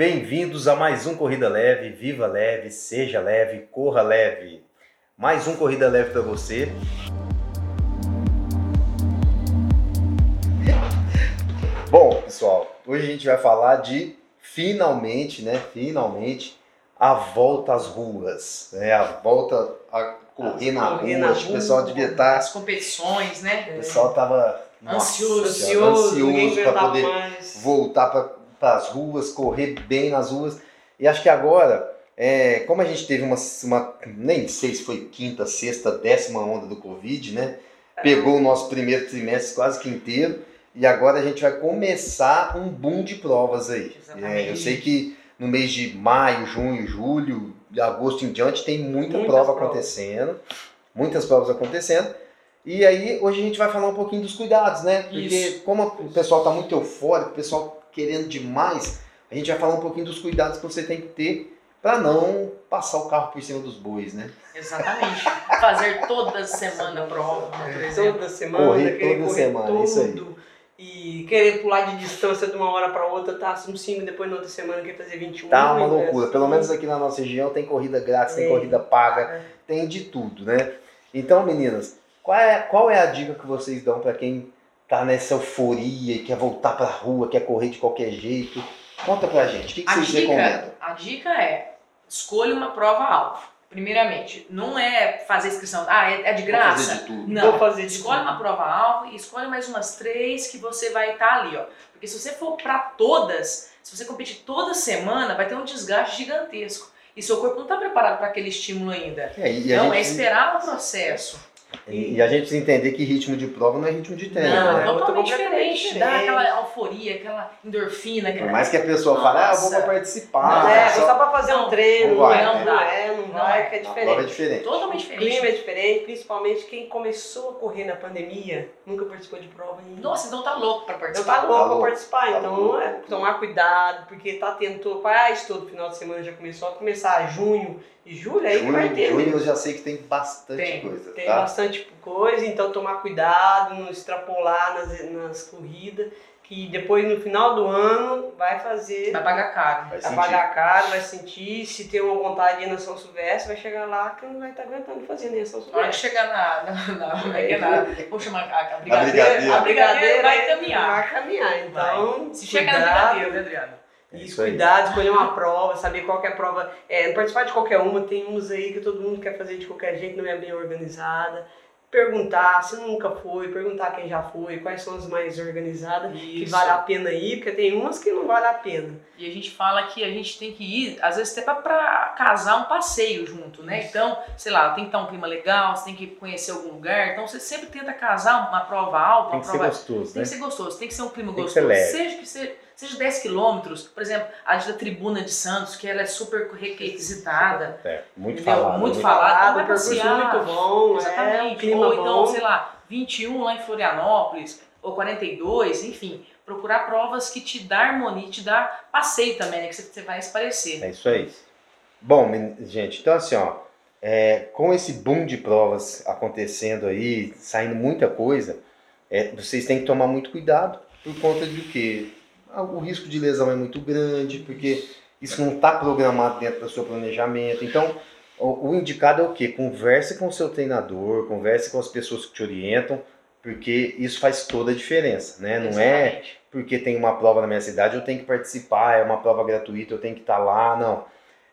Bem-vindos a mais um Corrida Leve. Viva leve, seja leve, corra leve. Mais um Corrida Leve para você. Bom, pessoal, hoje a gente vai falar de finalmente, né? Finalmente a volta às ruas, né? A volta a correr na correr rua. na que o rua, pessoal devia estar. As competições, né? O pessoal tava Ansioso, Ansioso, ansioso para poder mais. voltar para as ruas, correr bem nas ruas. E acho que agora, é, como a gente teve uma, uma, nem sei se foi quinta, sexta, décima onda do Covid, né? Pegou o nosso primeiro trimestre quase que inteiro. E agora a gente vai começar um boom de provas aí. É, eu sei que no mês de maio, junho, julho, agosto em diante tem muita Muitas prova provas. acontecendo. Muitas provas acontecendo. E aí, hoje a gente vai falar um pouquinho dos cuidados, né? Porque Isso. como o pessoal está muito eufórico, o pessoal querendo demais, a gente vai falar um pouquinho dos cuidados que você tem que ter para não passar o carro por cima dos bois, né? Exatamente. Fazer toda semana prova, né, por exemplo. Toda semana, Correr querer toda correr semana, tudo. isso aí. E querer pular de distância de uma hora para outra, tá um 5, depois na outra semana quer fazer 21. Tá uma né? loucura. Pelo menos aqui na nossa região tem corrida grátis, tem É. corrida paga, tem de tudo, né? Então, meninas, qual é, qual é a dica que vocês dão para quem tá nessa euforia e quer voltar pra rua, quer correr de qualquer jeito? Conta pra gente, o que, que A vocês dica, recomendam? a dica é escolha uma prova-alvo. Primeiramente, não é fazer inscrição, ah, é, é de Vou graça. fazer de tudo. Não, Vou fazer de escolhe tudo. uma prova-alvo e escolhe mais umas três que você vai estar ali, ó. Porque se você for pra todas, se você competir toda semana, vai ter um desgaste gigantesco. E seu corpo não está preparado para aquele estímulo ainda. É, e, a Não, é gente, esperar o processo. E e a gente precisa entender que ritmo de prova não é ritmo de treino, Não, né? é totalmente completamente diferente. Dá diferente. aquela euforia, aquela endorfina. Por Aquela... mais que a pessoa fale, ah, eu vou pra Nossa. participar. Não, é, só- só pra fazer um Não, treino, não vai, não, né? não é, não Não vai, é. que é a prova é diferente. diferente. Totalmente O diferente. clima é diferente, principalmente quem começou a correr na pandemia, nunca participou de prova ainda. Nossa, então tá louco pra Eu participar. tá louco louco. pra participar, Tá então louco. é tomar cuidado, porque tá tendo quase todo final de semana já começou a começar junho e julho, aí que vai Junho, ter. junho mesmo. eu já sei que tem bastante Tem, coisa, Tem tá? bastante coisa, então tomar cuidado, não extrapolar nas, nas corridas, que depois no final do ano vai fazer, Vai pagar caro. Vai vai sentir. pagar caro, vai sentir, se tem uma vontade de ir na São Silvestre, vai chegar lá que não vai estar aguentando fazer nem a São Na hora que Silvestre. chegar na. na, na, como é é? Na- vamos chamar a, a brigadeira. brigadeira. A brigadeira vai caminhar. Vai caminhar, então. Se chega na brigadeira, né, Adriano? É Isso, isso aí. cuidado, escolher uma prova, saber qual que é a prova. É, participar de qualquer uma, tem uns aí que todo mundo quer fazer de qualquer jeito, não é bem organizada. Perguntar se nunca foi, perguntar quem já foi, quais são as mais organizadas, que Isso. vale a pena ir, porque tem umas que não vale a pena. E a gente fala que a gente tem que ir, às vezes até pra, pra casar um passeio junto, né? Então, sei lá, tem que estar um clima legal, você tem que conhecer algum lugar. Então você sempre tenta casar uma prova alta, Tem uma que ser prova. gostoso, Tem né? que ser gostoso, tem que ser um clima Tem que ser gostoso. leve. Seja que seja, seja 10 quilômetros, por exemplo, a de da Tribuna de Santos, que ela é super requisitada. É, muito Entendeu? falado. Muito né? falado. então o vai passear. muito bom, é, Exatamente. um clima ou então, bom. sei lá, 21 lá em Florianópolis, ou 42, enfim. Procurar provas que te dá harmonia, te dá passeio também, né? Que você- vai esparecer. É isso aí. Bom, gente, então assim, ó, é, com esse boom de provas acontecendo aí, saindo muita coisa, é, vocês têm que tomar muito cuidado por conta de que o risco de lesão é muito grande, porque isso não está programado dentro do seu planejamento. Então, o, o indicado é o quê? Converse com o seu treinador, converse com as pessoas que te orientam, porque isso faz toda a diferença, né? Não é Exatamente. porque tem uma prova na minha cidade, eu tenho que participar, é uma prova gratuita, eu tenho que estar lá, não.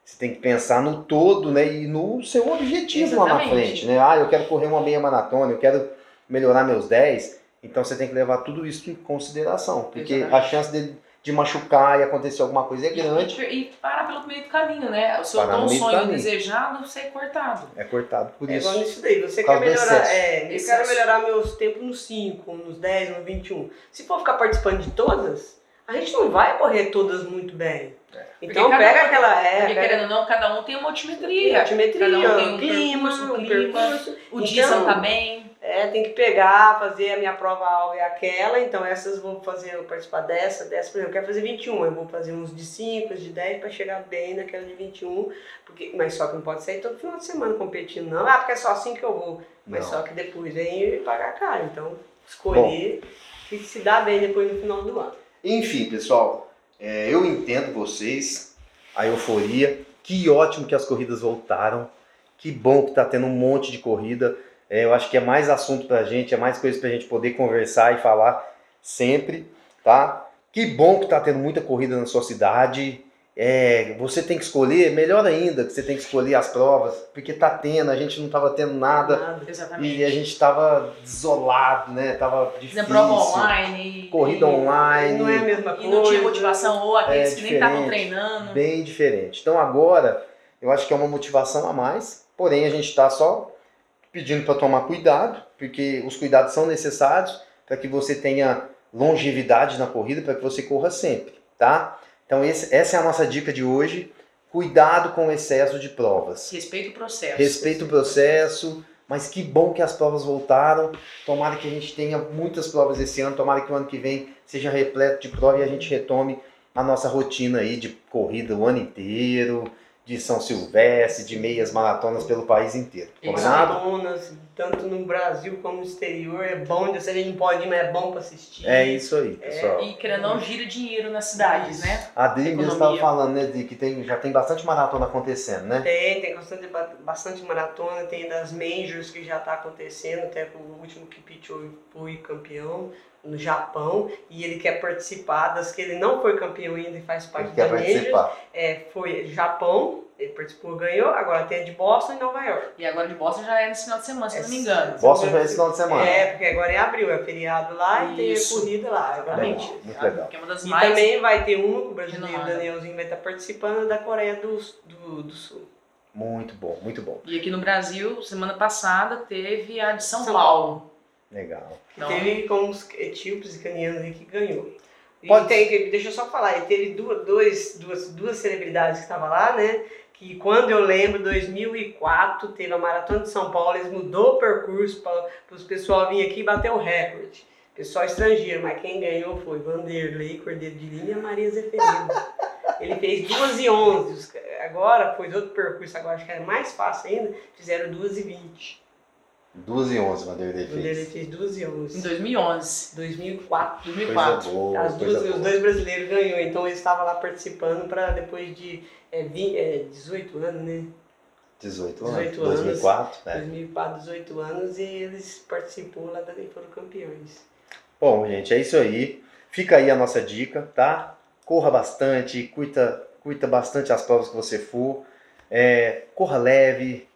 Você tem que pensar no todo, né? E no seu objetivo lá na Exatamente. frente, né? Ah, eu quero correr uma meia maratona, eu quero melhorar meus 10. Então você tem que levar tudo isso em consideração, porque a Exatamente. chance de, de machucar e acontecer alguma coisa é grande, E, e parar pelo meio do caminho, né? O seu do sonho caminho. desejado ser cortado. é cortado por É isso. igual nisso daí. Você quer melhorar. É, eu quero melhorar meus tempos nos 5, nos 10, no 21. Se for ficar participando de todas, a gente não vai correr todas muito bem. Então cada pega um- aquela. É, Porque pega querendo ou não, cada um tem uma altimetria. altimetria, Cada um tem um clima, percurso, um clima. percurso. O dia você Então- não tá bem. É, tem que pegar, fazer a minha prova alvo é aquela, então essas vou fazer, eu participar dessa, dessa, por exemplo, eu quero fazer 21, eu vou fazer uns de 5, uns de 10 para chegar bem naquela de 21, porque, mas só que não pode sair todo final de semana competindo, não. Ah, porque é só assim que eu vou. Mas Não. só que depois vem pagar caro, então escolher que se dá bem depois no final do ano. Enfim, pessoal, É, eu entendo vocês, a euforia. Que ótimo que as corridas voltaram. Que bom que está tendo um monte de corrida. É, eu acho que é mais assunto para a gente, é mais coisa para a gente poder conversar e falar sempre, tá? Que bom que está tendo muita corrida na sua cidade. É, você tem que escolher, melhor ainda, que você tem que escolher as provas, porque tá tendo, a gente não tava tendo nada. Nada. Exatamente. E a gente tava desolado, né? Tava difícil. Fazendo prova online. Corrida e, online. Não é a mesma E coisa. não tinha motivação, ou aqueles É que nem estavam treinando. Bem diferente. Então agora, eu acho que é uma motivação a mais, porém a gente está só pedindo para tomar cuidado, porque os cuidados são necessários para que você tenha longevidade na corrida, para que você corra sempre, tá? Então esse- essa é a nossa dica de hoje. Cuidado com o excesso de provas. Respeita o processo. Respeita o processo, mas que bom que as provas voltaram. Tomara que a gente tenha muitas provas esse ano, tomara que o ano que vem seja repleto de prova e a gente retome a nossa rotina aí de corrida o ano inteiro, de São Silvestre, de meias maratonas pelo país inteiro. Combinado? Maratonas, tanto no Brasil como no exterior, é bom, se a gente não pode ir, mas é bom para assistir. É isso aí, pessoal. E querendo não, gira dinheiro nas cidades, né? A Adri mesmo estava falando, né, de que tem, já tem bastante maratona acontecendo, né? Tem, tem bastante, bastante maratona, tem das majors que já está acontecendo, até o último que Pichou foi campeão no Japão, e ele quer participar das que ele não foi campeão ainda e faz parte Ele quer da majors. participar. É, foi Japão, ele participou, ganhou, agora tem a de Boston e Nova York. E agora de Boston já é nesse final de semana, se eu não me engano. Boston já é esse final de semana. É, porque agora é abril, é feriado lá e tem a corrida lá. Exatamente. Legal, muito legal. É uma das E mais. também vai ter um, o brasileiro. Danielzinho vai estar participando da Coreia do, do, do Sul. Muito bom, muito bom. E aqui no Brasil, semana passada, teve a de São, São Paulo. Legal. Então- teve com os etíopes e canianos aí que ganhou. E Pode- tem, deixa eu só falar, e teve duas, dois, duas, duas celebridades que estavam lá, né? Que quando eu lembro, 2004, teve a Maratona de São Paulo, eles mudou o percurso para os pessoal vir aqui e bater o recorde. Pessoal estrangeiro, mas quem ganhou foi Vanderlei Cordeiro de Lima e Maria Zeferino. Ele fez 2 e 11. Os ca- Agora, pôs outro percurso, agora acho que era mais fácil ainda, fizeram 2 e 20. 2 e 11, Vanderlei Vanderlei fez. fez 2 e Em 11. 2011. 2004. Coisa 2004. boa, As duas, os dois brasileiros ganhou, então eles estavam lá participando para depois de é, 20, é, 18 anos, né? 18 anos. 18 anos. 2004, né? 2004, 18 anos e eles participou lá e foram campeões. Bom, gente, é isso aí. Fica aí a nossa dica, tá? Corra bastante, curta, curta bastante as provas que você for. É, corra leve,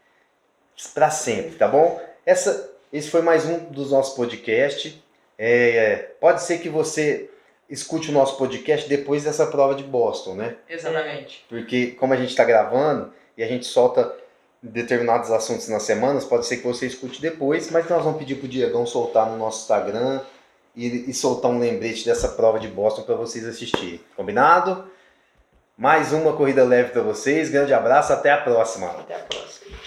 pra sempre, tá bom? Essa, esse foi mais um dos nossos podcasts. É, pode ser que você escute o nosso podcast depois dessa prova de Boston, né? Exatamente. Porque como a gente está gravando e a gente solta determinados assuntos nas semanas, pode ser que você escute depois, mas nós vamos pedir pro Diegão soltar no nosso Instagram e, e soltar um lembrete dessa prova de Boston para vocês assistirem. Combinado? Mais uma corrida leve para vocês. Grande abraço, até a próxima. Até a próxima.